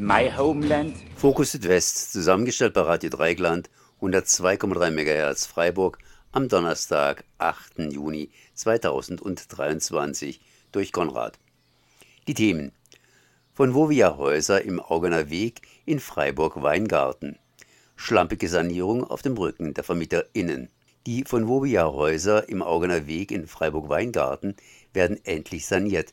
My Homeland. Fokus Südwest, zusammengestellt bei Radio Dreigland, 102,3 MHz Freiburg, am Donnerstag, 8. Juni 2023 durch Konrad. Die Themen von Vovia Häuser im Augener Weg in Freiburg-Weingarten. Schlampige Sanierung auf dem Rücken der VermieterInnen. Die von Vovia Häuser im Augener Weg in Freiburg-Weingarten werden endlich saniert,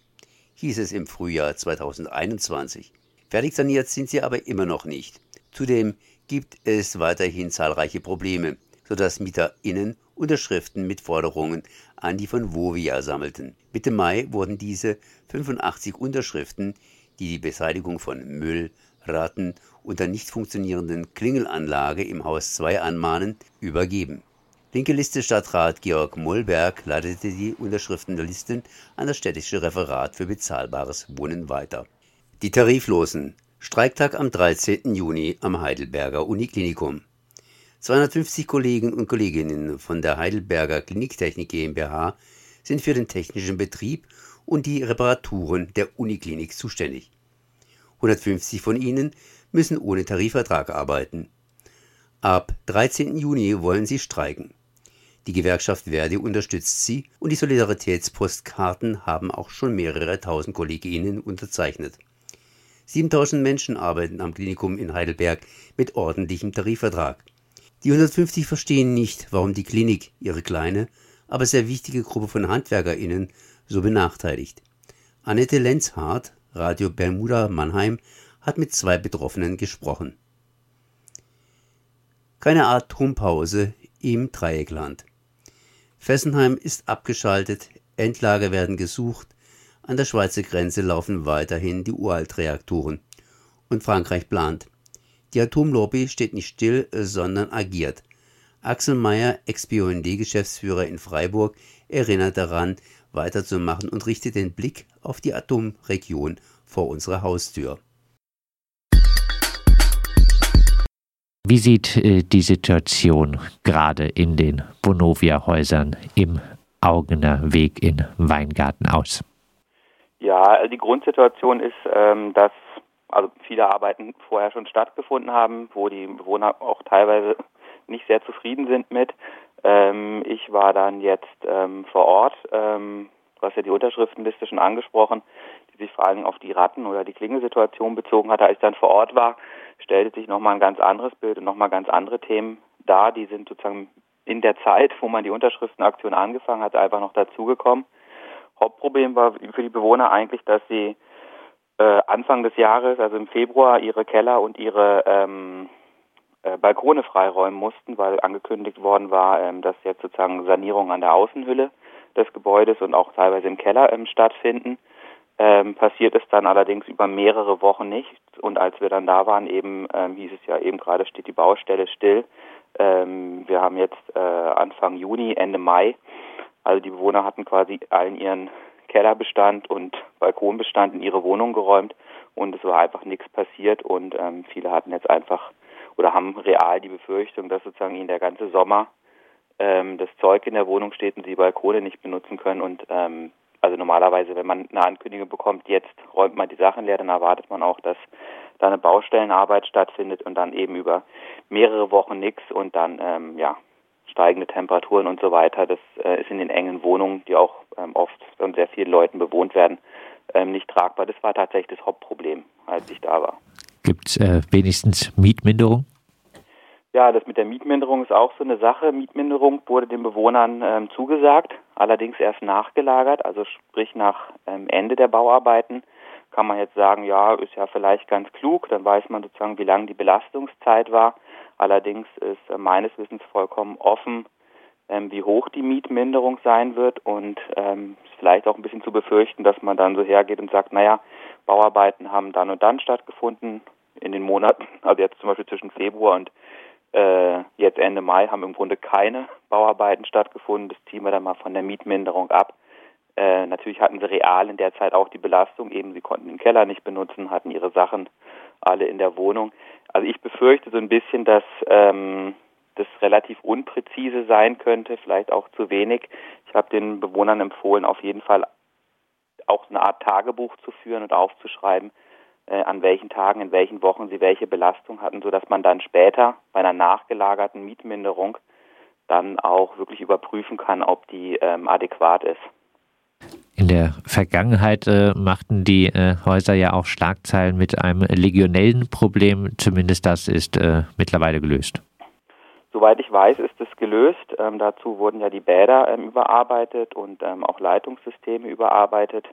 hieß es im Frühjahr 2021. Fertig saniert sind sie aber immer noch nicht. Zudem gibt es weiterhin zahlreiche Probleme, sodass MieterInnen Unterschriften mit Forderungen an die von Vovia sammelten. Mitte Mai wurden diese 85 Unterschriften, die die Beseitigung von Müll, Ratten und der nicht funktionierenden Klingelanlage im Haus 2 anmahnen, übergeben. Linke Liste Stadtrat Georg Mollberg leitete die Unterschriftenlisten an das städtische Referat für bezahlbares Wohnen weiter. Die Tariflosen. Streiktag am 13. Juni am Heidelberger Uniklinikum. 250 Kollegen und Kolleginnen von der Heidelberger Kliniktechnik GmbH sind für den technischen Betrieb und die Reparaturen der Uniklinik zuständig. 150 von ihnen müssen ohne Tarifvertrag arbeiten. Ab 13. Juni wollen sie streiken. Die Gewerkschaft Verdi unterstützt sie und die Solidaritätspostkarten haben auch schon mehrere tausend Kolleginnen unterzeichnet. 7000 Menschen arbeiten am Klinikum in Heidelberg mit ordentlichem Tarifvertrag. Die 150 verstehen nicht, warum die Klinik ihre kleine, aber sehr wichtige Gruppe von HandwerkerInnen so benachteiligt. Annette Lenzhardt, Radio Bermuda Mannheim, hat mit zwei Betroffenen gesprochen. Keine Atompause im Dreieckland. Fessenheim ist abgeschaltet, Endlager werden gesucht, an der Schweizer Grenze laufen weiterhin die Uraltreaktoren. Und Frankreich plant. Die Atomlobby steht nicht still, sondern agiert. Axel Mayer, Ex-BUND-Geschäftsführer in Freiburg, erinnert daran, weiterzumachen und richtet den Blick auf die Atomregion vor unserer Haustür. Wie sieht äh, die Situation gerade in den Bonovia-Häusern im Augener Weg in Weingarten aus? Ja, also die Grundsituation ist, ähm, dass also viele Arbeiten vorher schon stattgefunden haben, wo die Bewohner auch teilweise nicht sehr zufrieden sind mit. Ähm, ich war dann jetzt ähm, vor Ort, ähm, du hast ja die Unterschriftenliste schon angesprochen, die sich vor allem auf die Ratten- oder die Klingelsituation bezogen hatte. Als ich dann vor Ort war, stellte sich nochmal ein ganz anderes Bild und nochmal ganz andere Themen dar. Die sind sozusagen in der Zeit, wo man die Unterschriftenaktion angefangen hat, einfach noch dazugekommen. Hauptproblem war für die Bewohner eigentlich, dass sie äh, Anfang des Jahres, also im Februar, ihre Keller und ihre ähm, äh, Balkone freiräumen mussten, weil angekündigt worden war, ähm, dass jetzt sozusagen Sanierungen an der Außenhülle des Gebäudes und auch teilweise im Keller ähm, stattfinden. Ähm, passiert es dann allerdings über mehrere Wochen nicht. Und als wir dann da waren, eben ähm, hieß es ja eben gerade steht die Baustelle still. Ähm, wir haben jetzt äh, Anfang Juni, Ende Mai. Also die Bewohner hatten quasi allen ihren Kellerbestand und Balkonbestand in ihre Wohnung geräumt und es war einfach nichts passiert und ähm, viele hatten jetzt einfach oder haben real die Befürchtung, dass sozusagen ihnen der ganze Sommer ähm, das Zeug in der Wohnung steht und sie Balkone nicht benutzen können und ähm, also normalerweise, wenn man eine Ankündigung bekommt, jetzt räumt man die Sachen leer, dann erwartet man auch, dass da eine Baustellenarbeit stattfindet und dann eben über mehrere Wochen nichts und dann ähm, ja steigende Temperaturen und so weiter. Das äh, ist in den engen Wohnungen, die auch ähm, oft von sehr vielen Leuten bewohnt werden, ähm, nicht tragbar. Das war tatsächlich das Hauptproblem, als ich da war. Gibt es äh, wenigstens Mietminderung? Ja, das mit der Mietminderung ist auch so eine Sache. Mietminderung wurde den Bewohnern ähm, zugesagt, allerdings erst nachgelagert, also sprich nach ähm, Ende der Bauarbeiten kann man jetzt sagen, ja, ist ja vielleicht ganz klug, dann weiß man sozusagen, wie lang die Belastungszeit war. Allerdings ist äh, meines Wissens vollkommen offen, ähm, wie hoch die Mietminderung sein wird und ähm, ist vielleicht auch ein bisschen zu befürchten, dass man dann so hergeht und sagt, naja, Bauarbeiten haben dann und dann stattgefunden in den Monaten, also jetzt zum Beispiel zwischen Februar und äh, jetzt Ende Mai haben im Grunde keine Bauarbeiten stattgefunden. Das ziehen wir dann mal von der Mietminderung ab. Äh, natürlich hatten sie real in der Zeit auch die Belastung, eben sie konnten den Keller nicht benutzen, hatten ihre Sachen alle in der Wohnung. Also ich befürchte so ein bisschen, dass ähm, das relativ unpräzise sein könnte, vielleicht auch zu wenig. Ich habe den Bewohnern empfohlen, auf jeden Fall auch eine Art Tagebuch zu führen und aufzuschreiben, äh, an welchen Tagen, in welchen Wochen sie welche Belastung hatten, sodass man dann später bei einer nachgelagerten Mietminderung dann auch wirklich überprüfen kann, ob die ähm, adäquat ist. In der Vergangenheit äh, machten die äh, Häuser ja auch Schlagzeilen mit einem legionellen Problem. Zumindest das ist äh, mittlerweile gelöst. Soweit ich weiß, ist es gelöst. Ähm, dazu wurden ja die Bäder ähm, überarbeitet und ähm, auch Leitungssysteme überarbeitet.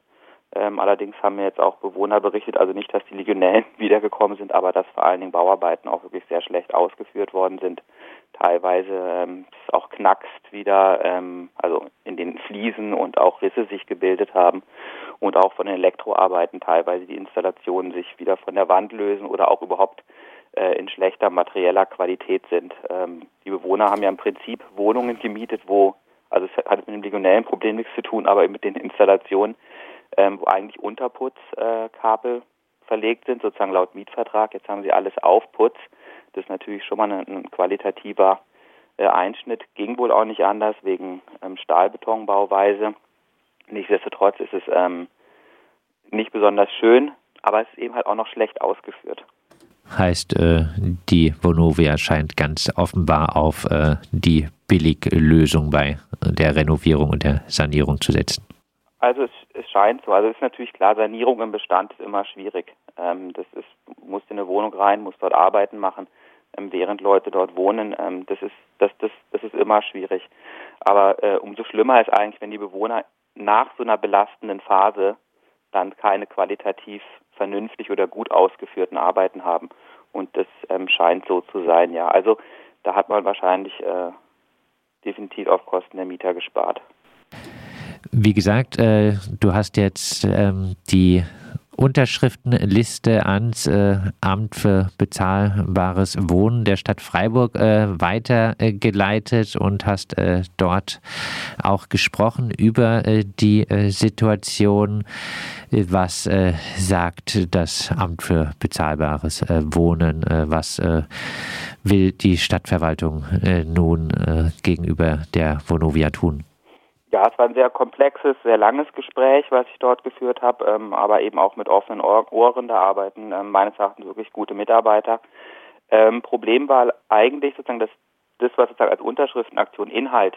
Ähm, allerdings haben mir jetzt auch Bewohner berichtet, also nicht, dass die Legionellen wiedergekommen sind, aber dass vor allen Dingen Bauarbeiten auch wirklich sehr schlecht ausgeführt worden sind. Teilweise ähm, es auch knackst wieder, ähm, also in den Fliesen und auch Risse sich gebildet haben und auch von den Elektroarbeiten teilweise die Installationen sich wieder von der Wand lösen oder auch überhaupt äh, in schlechter materieller Qualität sind. Ähm, die Bewohner haben ja im Prinzip Wohnungen gemietet, wo, also es hat mit dem legionellen Problem nichts zu tun, aber mit den Installationen ähm, wo eigentlich Unterputzkabel äh, verlegt sind, sozusagen laut Mietvertrag. Jetzt haben sie alles auf Putz. Das ist natürlich schon mal ein, qualitativer äh, Einschnitt. Ging wohl auch nicht anders wegen ähm, Stahlbetonbauweise. Nichtsdestotrotz ist es ähm, nicht besonders schön, aber es ist eben halt auch noch schlecht ausgeführt. Heißt, äh, die Vonovia scheint ganz offenbar auf äh, die Billiglösung bei der Renovierung und der Sanierung zu setzen. Also es, es scheint so. Also es ist natürlich klar, Sanierung im Bestand ist immer schwierig. Ähm, das ist, musst in eine Wohnung rein, muss dort Arbeiten machen, ähm, während Leute dort wohnen. Ähm, das ist, das, das, das ist immer schwierig. Aber äh, umso schlimmer ist eigentlich, wenn die Bewohner nach so einer belastenden Phase dann keine qualitativ vernünftig oder gut ausgeführten Arbeiten haben. Und das ähm, scheint so zu sein, ja. Also da hat man wahrscheinlich äh, definitiv auf Kosten der Mieter gespart. Wie gesagt, äh, du hast jetzt ähm, die Unterschriftenliste ans äh, Amt für bezahlbares Wohnen der Stadt Freiburg äh, weitergeleitet und hast äh, dort auch gesprochen über äh, die äh, Situation. Was äh, sagt das Amt für bezahlbares Wohnen? was will die Stadtverwaltung nun gegenüber der Vonovia tun? Ja, es war ein sehr komplexes, sehr langes Gespräch, was ich dort geführt habe, ähm, aber eben auch mit offenen Ohren. Da arbeiten ähm, meines Erachtens wirklich gute Mitarbeiter. Ähm, Problem war eigentlich sozusagen, dass das, was sozusagen als Unterschriftenaktion Inhalt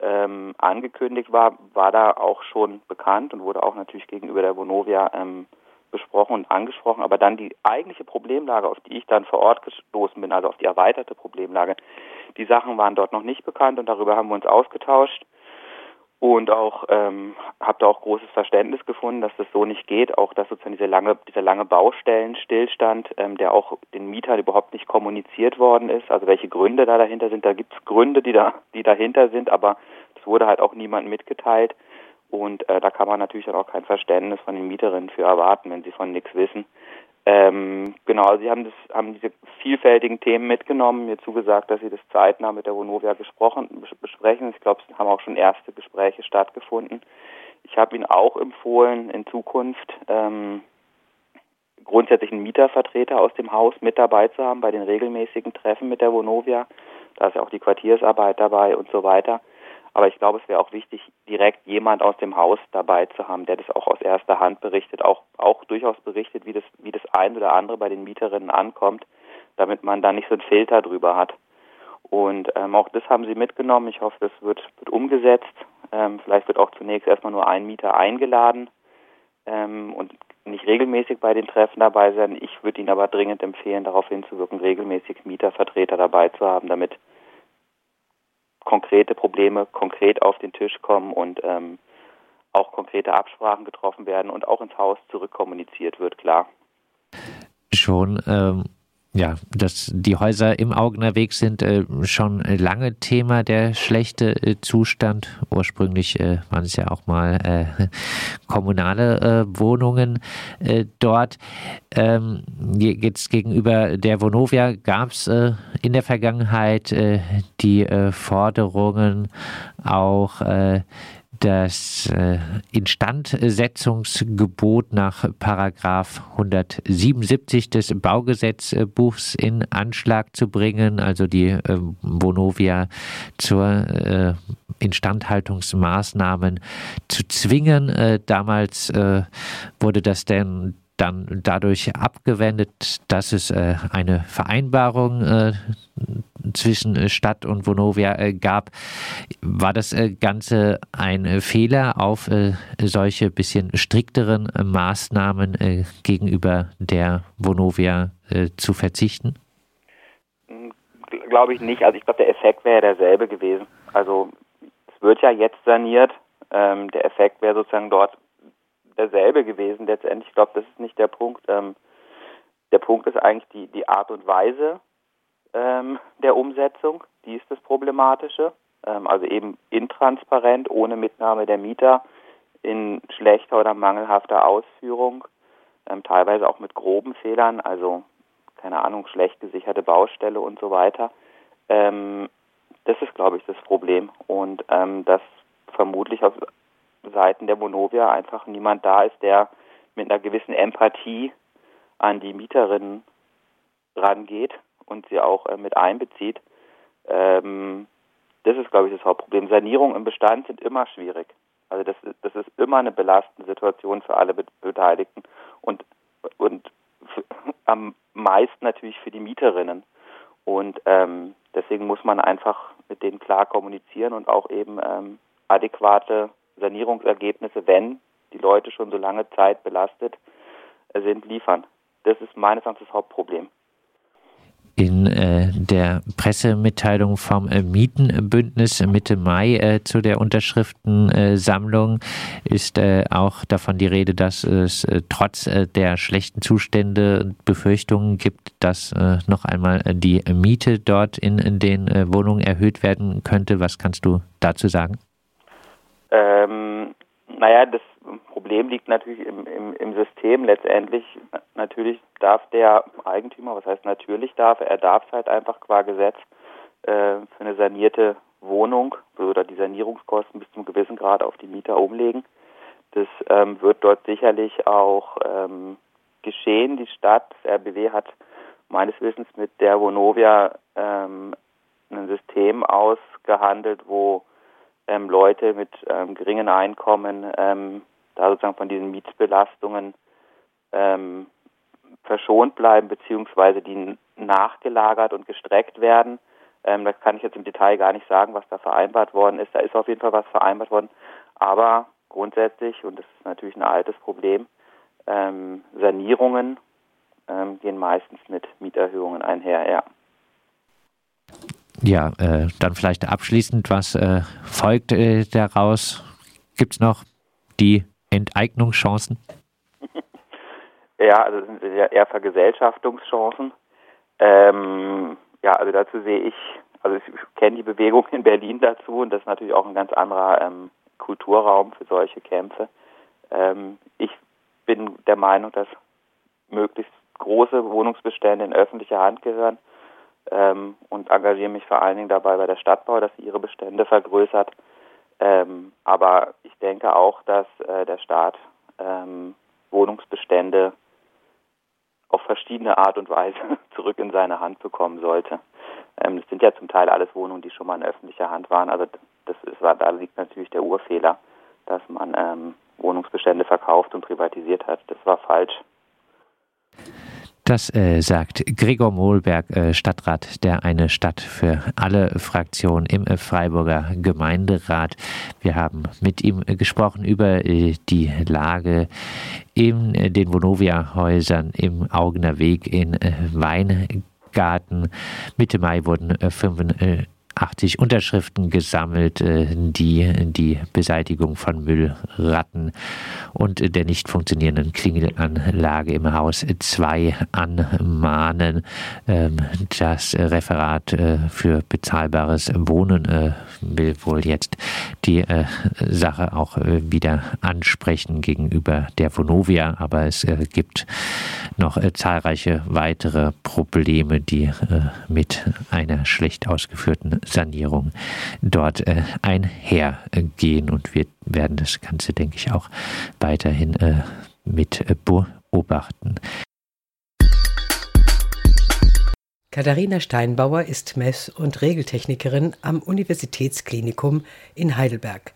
ähm, angekündigt war, war da auch schon bekannt und wurde auch natürlich gegenüber der Vonovia ähm, besprochen und angesprochen. Aber dann die eigentliche Problemlage, auf die ich dann vor Ort gestoßen bin, also auf die erweiterte Problemlage, die Sachen waren dort noch nicht bekannt und darüber haben wir uns ausgetauscht und auch ähm, habe da auch großes Verständnis gefunden, dass das so nicht geht. Auch dass sozusagen diese lange, dieser lange Baustellenstillstand, ähm, der auch den Mietern überhaupt nicht kommuniziert worden ist. Also welche Gründe da dahinter sind. Da gibt es Gründe, die da, die dahinter sind, aber es wurde halt auch niemandem mitgeteilt. Und äh, da kann man natürlich dann auch kein Verständnis von den Mieterinnen für erwarten, wenn sie von nichts wissen. Ähm, genau, also Sie haben, das, haben diese vielfältigen Themen mitgenommen, mir zugesagt, dass Sie das zeitnah mit der Vonovia gesprochen, besprechen. Ich glaube, es haben auch schon erste Gespräche stattgefunden. Ich habe Ihnen auch empfohlen, in Zukunft ähm, grundsätzlich einen Mietervertreter aus dem Haus mit dabei zu haben bei den regelmäßigen Treffen mit der Vonovia. Da ist ja auch die Quartiersarbeit dabei und so weiter. Aber ich glaube, es wäre auch wichtig, direkt jemand aus dem Haus dabei zu haben, der das auch aus erster Hand berichtet, auch, auch durchaus berichtet, wie das, wie das ein oder andere bei den Mieterinnen ankommt, damit man da nicht so einen Filter drüber hat. Und ähm, auch das haben sie mitgenommen. Ich hoffe, das wird, wird umgesetzt. Ähm, vielleicht wird auch zunächst erstmal nur ein Mieter eingeladen ähm, und nicht regelmäßig bei den Treffen dabei sein. Ich würde Ihnen aber dringend empfehlen, darauf hinzuwirken, regelmäßig Mietervertreter dabei zu haben, damit konkrete Probleme konkret auf den Tisch kommen und ähm, auch konkrete Absprachen getroffen werden und auch ins Haus zurückkommuniziert wird, klar. Schon ähm, ja, dass die Häuser im Augener Weg sind äh, schon lange Thema, der schlechte äh, Zustand. Ursprünglich äh, waren es ja auch mal äh, kommunale äh, Wohnungen äh, dort. Ähm, jetzt gegenüber der Vonovia gab es in der Vergangenheit die Forderungen auch das äh, Instandsetzungsgebot nach Paragraph 177 des Baugesetzbuchs in Anschlag zu bringen, also die äh, Vonovia zur äh, Instandhaltungsmaßnahmen zu zwingen. Äh, damals wurde das denn dann dadurch abgewendet, dass es äh, eine Vereinbarung äh, zwischen Stadt und Vonovia äh, gab. War das äh, Ganze ein äh, Fehler, auf äh, solche bisschen strikteren Maßnahmen gegenüber der Vonovia zu verzichten? Glaube ich nicht. Also ich glaube, der Effekt wäre derselbe gewesen. Also es wird ja jetzt saniert. Ähm, der Effekt wäre sozusagen dort derselbe gewesen letztendlich. Ich glaube, das ist nicht der Punkt. Ähm, der Punkt ist eigentlich die, die Art und Weise ähm, der Umsetzung. Die ist das Problematische. Ähm, also eben intransparent, ohne Mitnahme der Mieter, in schlechter oder mangelhafter Ausführung, ähm, teilweise auch mit groben Fehlern, also keine Ahnung, schlecht gesicherte Baustelle und so weiter. Ähm, das ist, glaube ich, das Problem. Und ähm, dass vermutlich auf Seiten der Vonovia einfach niemand da ist, der mit einer gewissen Empathie an die Mieterinnen rangeht und sie auch äh, mit einbezieht. Ähm, das ist, glaube ich, das Hauptproblem. Sanierungen im Bestand sind immer schwierig. Also das, das ist immer eine belastende Situation für alle Beteiligten und, und am meisten natürlich für die Mieterinnen. Und ähm, deswegen muss man einfach mit denen klar kommunizieren und auch eben ähm, adäquate Sanierungsergebnisse, wenn die Leute schon so lange Zeit belastet sind, liefern. Das ist meines Erachtens das Hauptproblem. In äh, der Pressemitteilung vom äh, Mietenbündnis Mitte Mai äh, zu der Unterschriftensammlung ist äh, auch davon die Rede, dass es äh, trotz äh, der schlechten Zustände Befürchtungen gibt, dass noch einmal die Miete dort in, in den Wohnungen erhöht werden könnte. Was kannst du dazu sagen? Ähm, naja, das Problem liegt natürlich im, im, im System. Letztendlich, natürlich darf der Eigentümer, was heißt natürlich darf er, darf es halt einfach qua Gesetz äh, für eine sanierte Wohnung oder die Sanierungskosten bis zum gewissen Grad auf die Mieter umlegen. Das ähm, wird dort sicherlich auch ähm, geschehen. Die Stadt, das RBW hat meines Wissens mit der Vonovia ähm, ein System ausgehandelt, wo ähm, Leute mit ähm, geringen Einkommen ähm, da sozusagen von diesen Mietsbelastungen ähm, verschont bleiben, beziehungsweise die nachgelagert und gestreckt werden. Ähm, das kann ich jetzt im Detail gar nicht sagen, was da vereinbart worden ist. Da ist auf jeden Fall was vereinbart worden. Aber grundsätzlich, und das ist natürlich ein altes Problem, ähm, Sanierungen ähm, gehen meistens mit Mieterhöhungen einher, ja. Ja, äh, dann vielleicht abschließend, was äh, folgt äh, daraus? Gibt es noch die Enteignungschancen? Ja, also das sind eher Vergesellschaftungschancen. Ähm, ja, also dazu sehe ich, also ich kenne die Bewegung in Berlin dazu und das ist natürlich auch ein ganz anderer ähm, Kulturraum für solche Kämpfe. Ähm, ich bin der Meinung, dass möglichst große Wohnungsbestände in öffentliche Hand gehören ähm, und engagiere mich vor allen Dingen dabei bei der Stadtbau, dass sie ihre Bestände vergrößert. Ähm, aber ich denke auch, dass äh, der Staat ähm, Wohnungsbestände auf verschiedene Art und Weise zurück in seine Hand bekommen sollte. Ähm, das sind ja zum Teil alles Wohnungen, die schon mal in öffentlicher Hand waren. Also das ist, da liegt natürlich der Urfehler, dass man ähm, Wohnungsbestände verkauft und privatisiert hat. Das war falsch. Das äh, sagt Gregor Mohlberg, äh, Stadtrat der Eine Stadt für alle Fraktionen im äh, Freiburger Gemeinderat. Wir haben mit ihm äh, gesprochen über äh, die Lage in äh, den Vonovia-Häusern im Augener Weg in Weingarten. Mitte Mai wurden 5 80 Unterschriften gesammelt, äh, die die Beseitigung von Müllratten und der nicht funktionierenden Klingelanlage im Haus 2 anmahnen. Ähm, das Referat äh, für bezahlbares Wohnen äh, will wohl jetzt die Sache auch wieder ansprechen gegenüber der Vonovia, aber es gibt noch zahlreiche weitere Probleme, die mit einer schlecht ausgeführten Sanierung dort äh, einhergehen. Und wir werden das Ganze, denke ich, auch weiterhin äh, mit beobachten. Katharina Steinbauer ist Mess- und Regeltechnikerin am Universitätsklinikum in Heidelberg.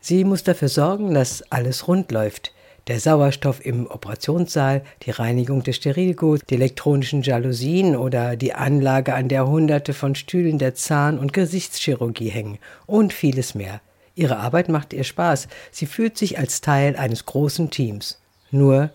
Sie muss dafür sorgen, dass alles rund läuft. Der Sauerstoff im Operationssaal, die Reinigung des Sterilguts, die elektronischen Jalousien oder die Anlage, an der Hunderte von Stühlen der Zahn- und Gesichtschirurgie hängen und vieles mehr. Ihre Arbeit macht ihr Spaß. Sie fühlt sich als Teil eines großen Teams. Nur,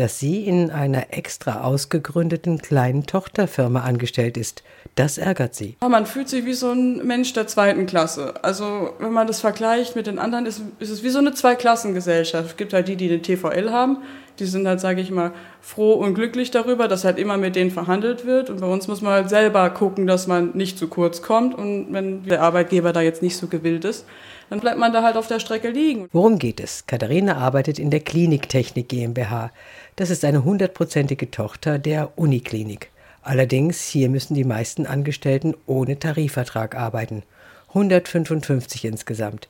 dass sie in einer extra ausgegründeten kleinen Tochterfirma angestellt ist. Das ärgert sie. Man fühlt sich wie so ein Mensch der zweiten Klasse. Also wenn man das vergleicht mit den anderen, ist, ist es wie so eine Zweiklassengesellschaft. Es gibt halt die, die den TVL haben. Die sind halt, sage ich mal, froh und glücklich darüber, dass halt immer mit denen verhandelt wird. Und bei uns muss man halt selber gucken, dass man nicht zu kurz kommt. Und wenn der Arbeitgeber da jetzt nicht so gewillt ist, dann bleibt man da halt auf der Strecke liegen. Worum geht es? Katharina arbeitet in der Kliniktechnik GmbH. Das ist eine hundertprozentige Tochter der Uniklinik. Allerdings hier müssen die meisten Angestellten ohne Tarifvertrag arbeiten. 155 insgesamt.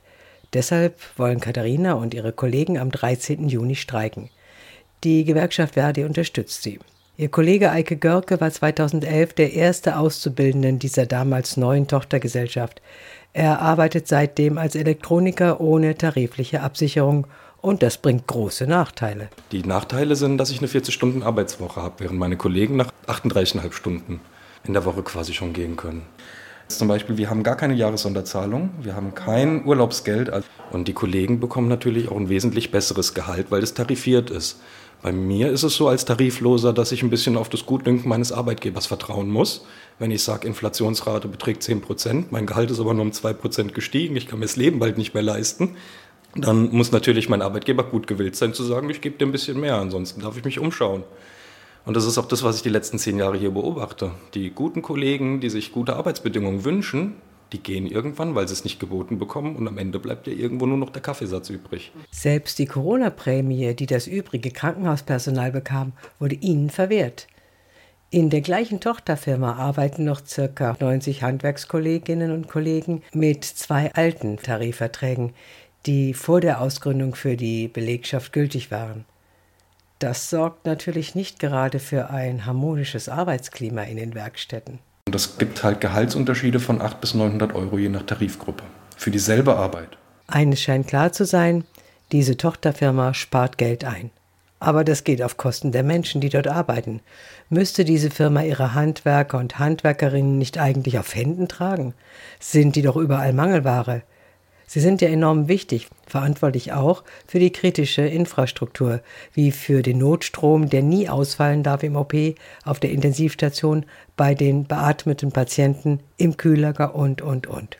Deshalb wollen Katharina und ihre Kollegen am 13. Juni streiken. Die Gewerkschaft Verdi unterstützt sie. Ihr Kollege Eike Görke war 2011 der erste Auszubildenden dieser damals neuen Tochtergesellschaft. Er arbeitet seitdem als Elektroniker ohne tarifliche Absicherung und das bringt große Nachteile. Die Nachteile sind, dass ich eine 40-Stunden-Arbeitswoche habe, während meine Kollegen nach 38,5 Stunden in der Woche quasi schon gehen können. Zum Beispiel, wir haben gar keine Jahressonderzahlung, wir haben kein Urlaubsgeld und die Kollegen bekommen natürlich auch ein wesentlich besseres Gehalt, weil es tarifiert ist. Bei mir ist es so als Tarifloser, dass ich ein bisschen auf das Gutdünken meines Arbeitgebers vertrauen muss. Wenn ich sage, Inflationsrate beträgt 10 Prozent, mein Gehalt ist aber nur um 2 Prozent gestiegen, ich kann mir das Leben bald nicht mehr leisten, dann muss natürlich mein Arbeitgeber gut gewillt sein zu sagen, ich gebe dir ein bisschen mehr, ansonsten darf ich mich umschauen. Und das ist auch das, was ich die letzten zehn Jahre hier beobachte. Die guten Kollegen, die sich gute Arbeitsbedingungen wünschen, die gehen irgendwann, weil sie es nicht geboten bekommen und am Ende bleibt ja irgendwo nur noch der Kaffeesatz übrig. Selbst die Corona-Prämie, die das übrige Krankenhauspersonal bekam, wurde ihnen verwehrt. In der gleichen Tochterfirma arbeiten noch ca. 90 Handwerkskolleginnen und Kollegen mit zwei alten Tarifverträgen, die vor der Ausgründung für die Belegschaft gültig waren. Das sorgt natürlich nicht gerade für ein harmonisches Arbeitsklima in den Werkstätten. Und das gibt halt Gehaltsunterschiede von 800 bis 900 Euro je nach Tarifgruppe für dieselbe Arbeit. Eines scheint klar zu sein, diese Tochterfirma spart Geld ein. Aber das geht auf Kosten der Menschen, die dort arbeiten. Müsste diese Firma ihre Handwerker und Handwerkerinnen nicht eigentlich auf Händen tragen? Sind die doch überall Mangelware? Sie sind ja enorm wichtig, verantwortlich auch für die kritische Infrastruktur, wie für den Notstrom, der nie ausfallen darf im OP, auf der Intensivstation, bei den beatmeten Patienten, im Kühllager und, und, und.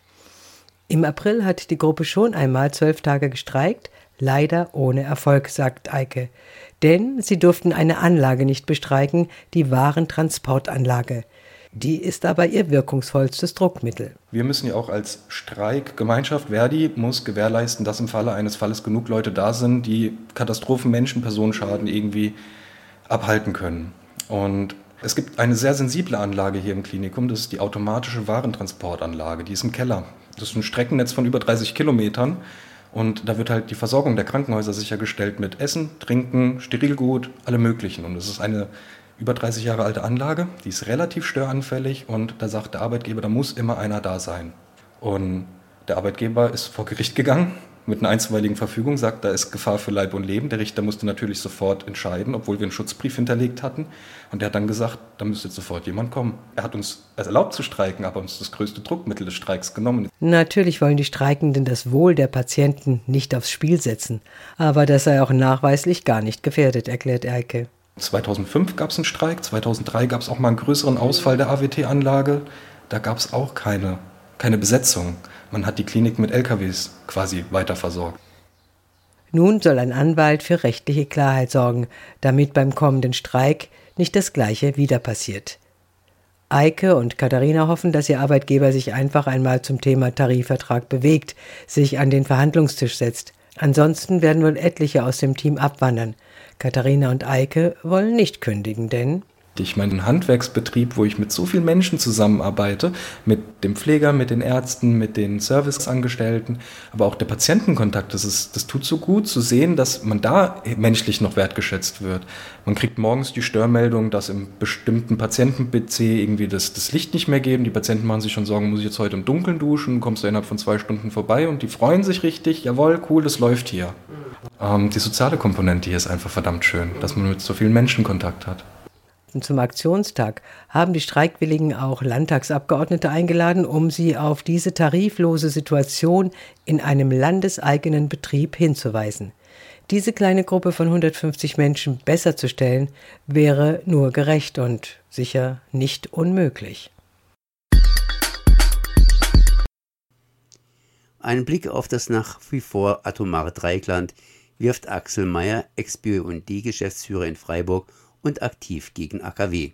Im April hat die Gruppe schon einmal zwölf Tage gestreikt, leider ohne Erfolg, sagt Eike. Denn sie durften eine Anlage nicht bestreiken, die Warentransportanlage. Die ist aber ihr wirkungsvollstes Druckmittel. Wir müssen ja auch als Streikgemeinschaft, Verdi muss gewährleisten, dass im Falle eines Falles genug Leute da sind, die Katastrophen, Menschen, Personenschaden irgendwie abhalten können. Und es gibt eine sehr sensible Anlage hier im Klinikum, das ist die automatische Warentransportanlage, die ist im Keller. Das ist ein Streckennetz von über 30 Kilometern und da wird halt die Versorgung der Krankenhäuser sichergestellt mit Essen, Trinken, Sterilgut, alle möglichen. Und es ist eine über 30 Jahre alte Anlage, die ist relativ störanfällig und da sagt der Arbeitgeber, da muss immer einer da sein. Und der Arbeitgeber ist vor Gericht gegangen mit einer einstweiligen Verfügung, sagt, da ist Gefahr für Leib und Leben. Der Richter musste natürlich sofort entscheiden, obwohl wir einen Schutzbrief hinterlegt hatten. Und der hat dann gesagt, da müsste jetzt sofort jemand kommen. Er hat uns erlaubt zu streiken, aber uns das größte Druckmittel des Streiks genommen. Natürlich wollen die Streikenden das Wohl der Patienten nicht aufs Spiel setzen. Aber das sei auch nachweislich gar nicht gefährdet, erklärt Eike. 2005 gab es einen Streik, 2003 gab es auch mal einen größeren Ausfall der AWT-Anlage. Da gab es auch keine, keine Besetzung. Man hat die Klinik mit LKWs quasi weiter versorgt. Nun soll ein Anwalt für rechtliche Klarheit sorgen, damit beim kommenden Streik nicht das Gleiche wieder passiert. Eike und Katharina hoffen, dass ihr Arbeitgeber sich einfach einmal zum Thema Tarifvertrag bewegt, sich an den Verhandlungstisch setzt. Ansonsten werden wohl etliche aus dem Team abwandern. Katharina und Eike wollen nicht kündigen, denn Ich meine, ein Handwerksbetrieb, wo ich mit so vielen Menschen zusammenarbeite, mit dem Pfleger, mit den Ärzten, mit den Serviceangestellten, aber auch der Patientenkontakt, das, ist, das tut so gut zu sehen, dass man da menschlich noch wertgeschätzt wird. Man kriegt morgens die Störmeldung, dass im bestimmten Patienten-PC irgendwie das, das Licht nicht mehr geben. Die Patienten machen sich schon Sorgen, muss ich jetzt heute im Dunkeln duschen, kommst du innerhalb von zwei Stunden vorbei und die freuen sich richtig, jawohl, cool, das läuft hier. Ähm, die soziale Komponente hier ist einfach verdammt schön, dass man mit so vielen Menschen Kontakt hat. Zum Aktionstag haben die Streikwilligen auch Landtagsabgeordnete eingeladen, um sie auf diese tariflose Situation in einem landeseigenen Betrieb hinzuweisen. Diese kleine Gruppe von 150 Menschen besser zu stellen, wäre nur gerecht und sicher nicht unmöglich. Ein Blick auf das nach wie vor atomare Dreikland wirft Axel Mayer, Ex-BUND-Geschäftsführer in Freiburg und aktiv gegen AKW.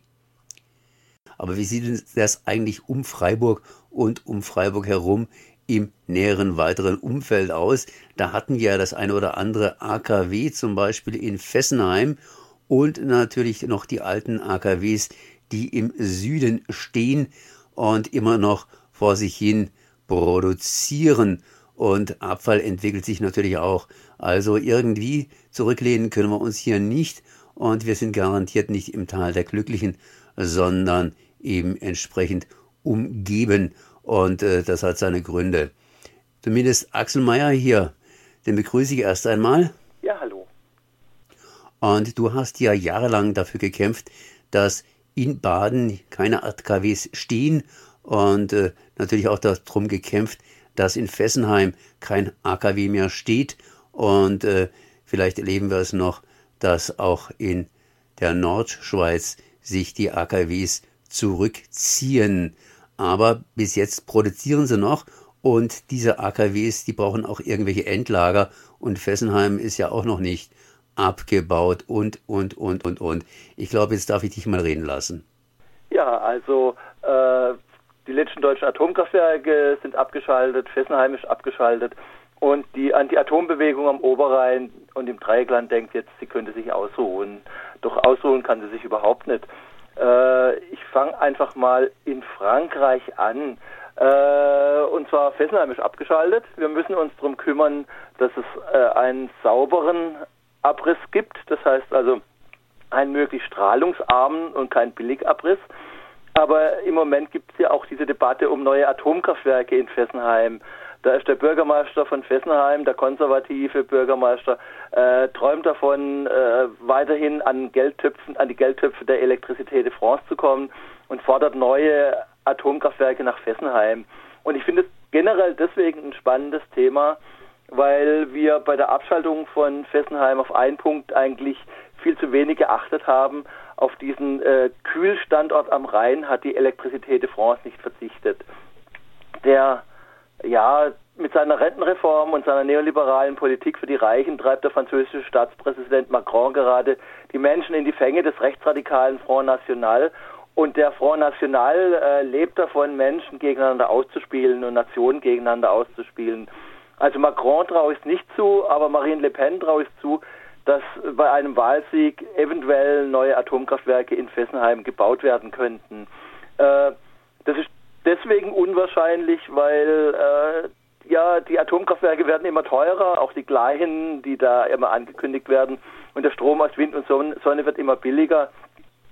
Aber wie sieht das eigentlich um Freiburg und um Freiburg herum im näheren weiteren Umfeld aus? Da hatten wir ja das eine oder andere AKW, zum Beispiel in Fessenheim und natürlich noch die alten AKWs, die im Süden stehen und immer noch vor sich hin produzieren. Und Abfall entwickelt sich natürlich auch. Also irgendwie zurücklehnen können wir uns hier nicht und wir sind garantiert nicht im Tal der Glücklichen, sondern eben entsprechend umgeben und äh, das hat seine Gründe. Zumindest Axel Mayer hier, den begrüße ich erst einmal. Ja, hallo. Und du hast ja jahrelang dafür gekämpft, dass in Baden keine AKWs stehen und äh, natürlich auch darum gekämpft, dass in Fessenheim kein AKW mehr steht und äh, vielleicht erleben wir es noch dass auch in der Nordschweiz sich die AKWs zurückziehen. Aber bis jetzt produzieren sie noch und diese AKWs, die brauchen auch irgendwelche Endlager und Fessenheim ist ja auch noch nicht abgebaut und, und, und, und, und. Ich glaube, jetzt darf ich dich mal reden lassen. Ja, also äh, die letzten deutschen Atomkraftwerke sind abgeschaltet, Fessenheim ist abgeschaltet. Und die Anti-Atom-Bewegung am Oberrhein und im Dreieckland denkt jetzt, sie könnte sich ausruhen. Doch ausruhen kann sie sich überhaupt nicht. Äh, ich fange einfach mal in Frankreich an. Äh, und zwar Fessenheim ist abgeschaltet. Wir müssen uns darum kümmern, dass es äh, einen sauberen Abriss gibt. Das heißt also einen möglichst strahlungsarmen und keinen Billigabriss. Aber im Moment gibt es ja auch diese Debatte um neue Atomkraftwerke in Fessenheim. Da ist der Bürgermeister von Fessenheim, der konservative Bürgermeister, äh, träumt davon, äh, weiterhin an Geldtöpfen, an die Geldtöpfe der Elektrizität de France zu kommen und fordert neue Atomkraftwerke nach Fessenheim. Und ich finde es generell deswegen ein spannendes Thema, weil wir bei der Abschaltung von Fessenheim auf einen Punkt eigentlich viel zu wenig geachtet haben. Auf diesen äh, Kühlstandort am Rhein hat die Elektrizität de France nicht verzichtet. Der ja, mit seiner Rentenreform und seiner neoliberalen Politik für die Reichen treibt der französische Staatspräsident Macron gerade die Menschen in die Fänge des rechtsradikalen Front National. Und der Front National äh, lebt davon, Menschen gegeneinander auszuspielen und Nationen gegeneinander auszuspielen. Also Macron traue ich nicht zu, aber Marine Le Pen traue ich zu, dass bei einem Wahlsieg eventuell neue Atomkraftwerke in Fessenheim gebaut werden könnten. Äh, das ist deswegen unwahrscheinlich, weil äh, ja die Atomkraftwerke werden immer teurer, auch die kleinen, die da immer angekündigt werden, und der Strom aus Wind und Sonne wird immer billiger.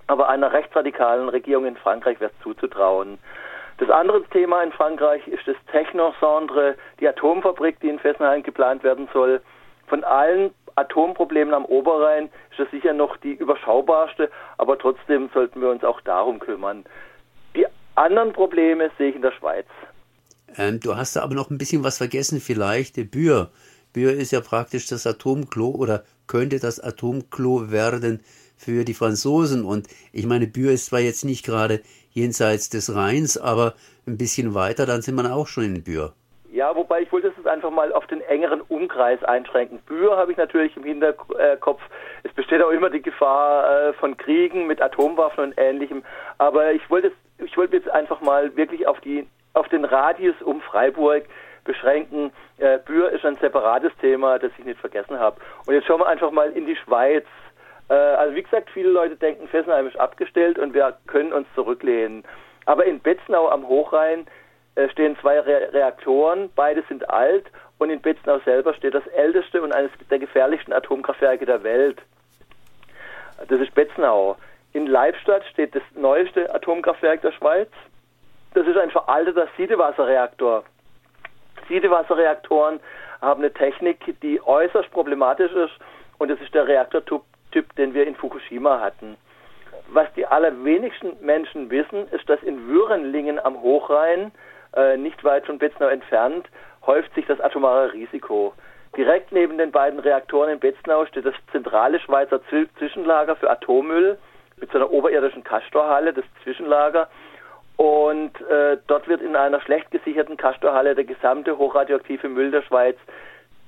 Aber einer rechtsradikalen Regierung in Frankreich wäre es zuzutrauen. Das andere Thema in Frankreich ist das Technocentre, die Atomfabrik, die in Fessenheim geplant werden soll. Von allen Atomproblemen am Oberrhein ist das sicher noch die überschaubarste, aber trotzdem sollten wir uns auch darum kümmern anderen Probleme sehe ich in der Schweiz. Ähm, du hast da aber noch ein bisschen was vergessen, vielleicht. Bühr. Bühr ist ja praktisch das Atomklo oder könnte das Atomklo werden für die Franzosen. Und ich meine, Bühr ist zwar jetzt nicht gerade jenseits des Rheins, aber ein bisschen weiter, dann sind wir auch schon in Bühr. Ja, wobei ich wollte es einfach mal auf den engeren Umkreis einschränken. Bühr habe ich natürlich im Hinterkopf. Es besteht auch immer die Gefahr äh, von Kriegen mit Atomwaffen und ähnlichem. Aber ich wollte ich wollte jetzt einfach mal wirklich auf die auf den Radius um Freiburg beschränken. Äh, Bühr ist ein separates Thema, das ich nicht vergessen habe. Und jetzt schauen wir einfach mal in die Schweiz. Äh, also wie gesagt, viele Leute denken, Fessenheim ist abgestellt und wir können uns zurücklehnen. Aber in Betznau am Hochrhein äh, stehen zwei Re Reaktoren, beide sind alt und in Betznau selber steht das älteste und eines der gefährlichsten Atomkraftwerke der Welt. Das ist Betznau. In Leibstadt steht das neueste Atomkraftwerk der Schweiz. Das ist ein veralteter Siedewasserreaktor. Siedewasserreaktoren haben eine Technik, die äußerst problematisch ist und das ist der Reaktortyp, den wir in Fukushima hatten. Was die allerwenigsten Menschen wissen, ist, dass in Würenlingen am Hochrhein, äh, nicht weit von Betznau entfernt, häuft sich das atomare Risiko. Direkt neben den beiden Reaktoren in Betznau steht das zentrale Schweizer Zwischenlager für Atommüll mit so einer oberirdischen Kastorhalle, das Zwischenlager. Und äh, dort wird in einer schlecht gesicherten Kastorhalle der gesamte hochradioaktive Müll der Schweiz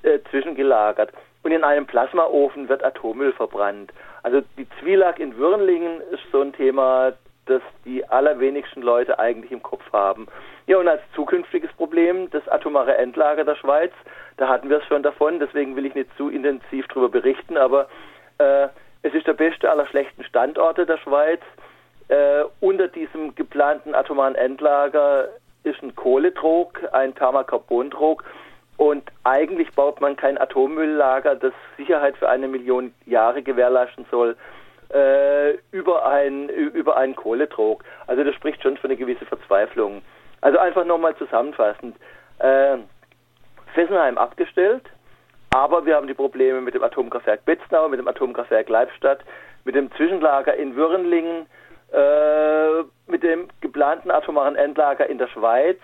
äh, zwischengelagert. Und in einem Plasmaofen wird Atommüll verbrannt. Also die Zwielag in Würnlingen ist so ein Thema, das die allerwenigsten Leute eigentlich im Kopf haben. Ja, und als zukünftiges Problem das atomare Endlager der Schweiz, da hatten wir es schon davon, deswegen will ich nicht zu intensiv darüber berichten, aber äh, es ist der beste aller schlechten Standorte der Schweiz. Äh, unter diesem geplanten atomaren Endlager ist ein Kohledruck, ein Thermocarbondruck und eigentlich baut man kein Atommülllager, das Sicherheit für eine Million Jahre gewährleisten soll, äh, über, ein, über einen Kohledruck. Also das spricht schon für eine gewisse Verzweiflung. Also einfach nochmal zusammenfassend. Äh, Fessenheim abgestellt, aber wir haben die Probleme mit dem Atomkraftwerk Betznau, mit dem Atomkraftwerk Leibstadt, mit dem Zwischenlager in Würenlingen, äh, mit dem geplanten atomaren Endlager in der Schweiz.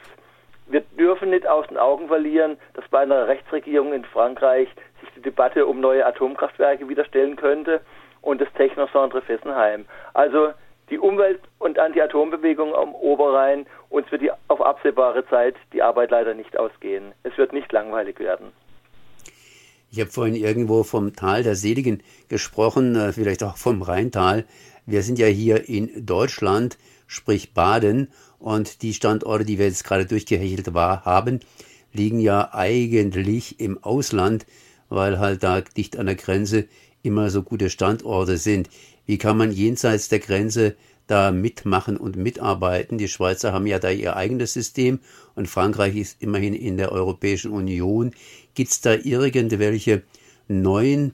Wir dürfen nicht aus den Augen verlieren, dass bei einer Rechtsregierung in Frankreich sich die Debatte um neue Atomkraftwerke wieder stellen könnte und das Technocentre Fessenheim. Also die Umwelt- und Anti-Atom-Bewegung am Oberrhein, uns wird die auf absehbare Zeit die Arbeit leider nicht ausgehen. Es wird nicht langweilig werden. Ich habe vorhin irgendwo vom Tal der Seligen gesprochen, äh, vielleicht auch vom Rheintal. Wir sind ja hier in Deutschland, sprich Baden, und die Standorte, die wir jetzt gerade durchgehechelt war, haben, liegen ja eigentlich im Ausland, weil halt da dicht an der Grenze immer so gute Standorte sind. Wie kann man jenseits der Grenze da mitmachen und mitarbeiten? Die Schweizer haben ja da ihr eigenes System und Frankreich ist immerhin in der Europäischen Union. Gibt es da irgendwelche neuen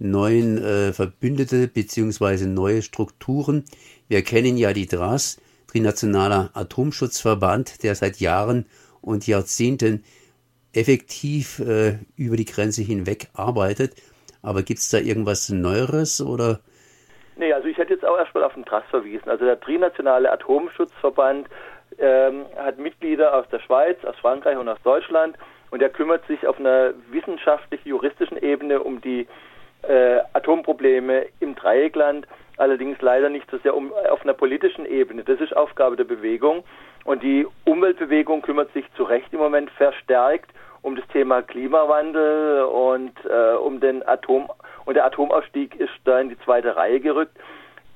neuen äh, Verbündete beziehungsweise neue Strukturen. Wir kennen ja die DRAS, Trinationaler Atomschutzverband, der seit Jahren und Jahrzehnten effektiv äh, über die Grenze hinweg arbeitet. Aber gibt es da irgendwas Neueres oder? Nee, also ich hätte jetzt auch erstmal auf den TRAS verwiesen. Also der Trinationale Atomschutzverband ähm, hat Mitglieder aus der Schweiz, aus Frankreich und aus Deutschland und er kümmert sich auf einer wissenschaftlich-juristischen Ebene um die äh, Atomprobleme im Dreieckland, allerdings leider nicht so sehr um, auf einer politischen Ebene. Das ist Aufgabe der Bewegung. Und die Umweltbewegung kümmert sich zu Recht im Moment verstärkt um das Thema Klimawandel und äh, um den Atom und der Atomausstieg ist da in die zweite Reihe gerückt.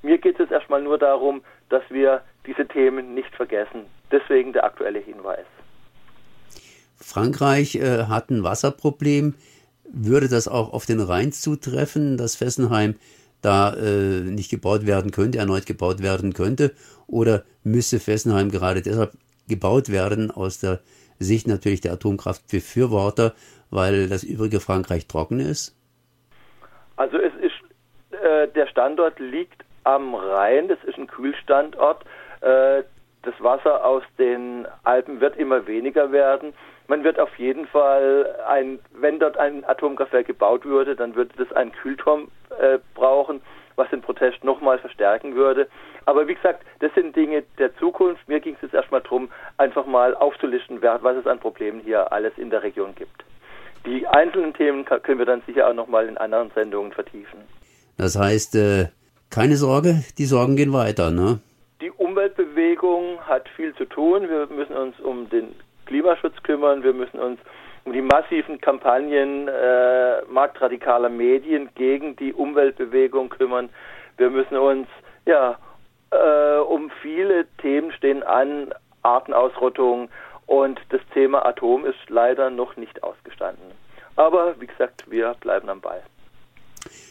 Mir geht es erstmal nur darum, dass wir diese Themen nicht vergessen. Deswegen der aktuelle Hinweis. Frankreich äh, hat ein Wasserproblem. Würde das auch auf den Rhein zutreffen, dass Fessenheim da äh, nicht gebaut werden könnte, erneut gebaut werden könnte? Oder müsste Fessenheim gerade deshalb gebaut werden, aus der Sicht natürlich der Atomkraftbefürworter, weil das übrige Frankreich trocken ist? Also es ist, äh, der Standort liegt am Rhein, das ist ein Kühlstandort. Äh, das Wasser aus den Alpen wird immer weniger werden. Man wird auf jeden Fall ein, wenn dort ein Atomkraftwerk gebaut würde, dann würde das einen Kühlturm äh, brauchen, was den Protest nochmal verstärken würde. Aber wie gesagt, das sind Dinge der Zukunft. Mir ging es jetzt erstmal darum, einfach mal aufzulisten, was es an Problemen hier alles in der Region gibt. Die einzelnen Themen können wir dann sicher auch nochmal in anderen Sendungen vertiefen. Das heißt, äh, keine Sorge, die Sorgen gehen weiter, ne? Die Umweltbewegung hat viel zu tun. Wir müssen uns um den Klimaschutz kümmern. Wir müssen uns um die massiven Kampagnen äh, marktradikaler Medien gegen die Umweltbewegung kümmern. Wir müssen uns ja äh, um viele Themen stehen an, Artenausrottung und das Thema Atom ist leider noch nicht ausgestanden. Aber wie gesagt, wir bleiben am Ball.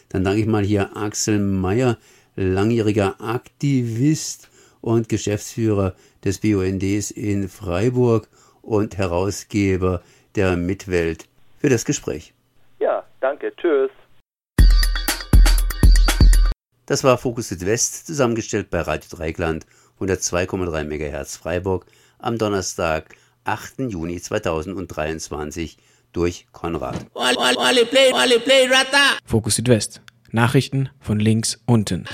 Dann danke ich mal hier Axel Meyer, langjähriger Aktivist und Geschäftsführer des BUNDs in Freiburg und Herausgeber der Mitwelt für das Gespräch. Ja, danke. Tschüss. Das war Fokus Südwest, zusammengestellt bei Radio Dreigland 102,3 MHz Freiburg am Donnerstag, 8. Juni 2023 durch Konrad. Fokus Südwest. Nachrichten von links unten.